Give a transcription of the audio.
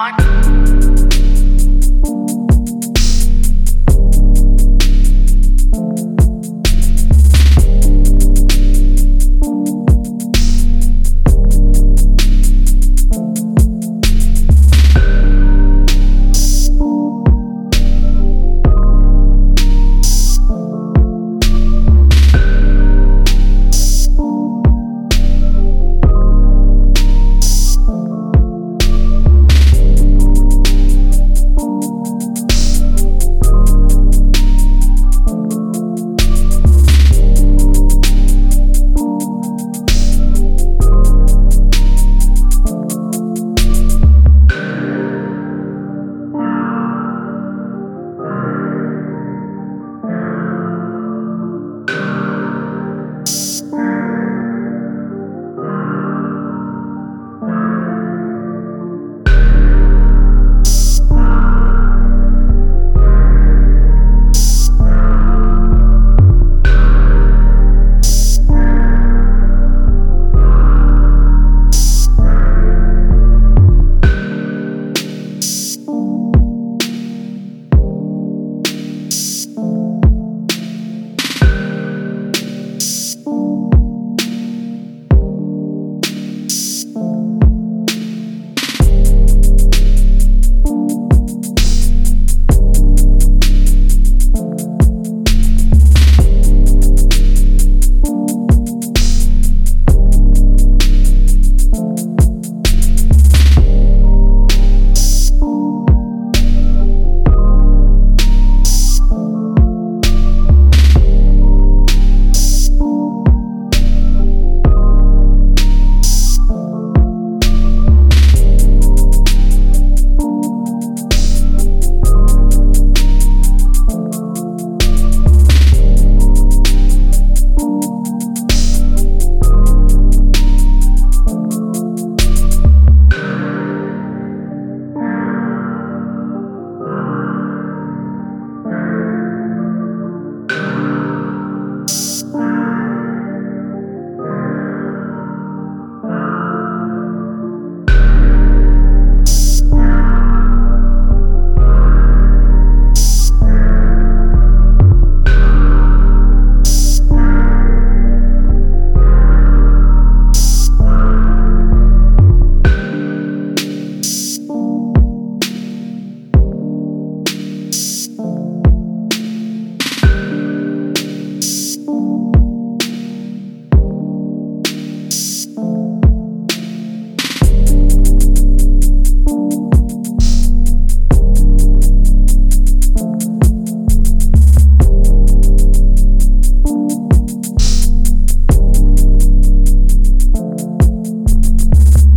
want.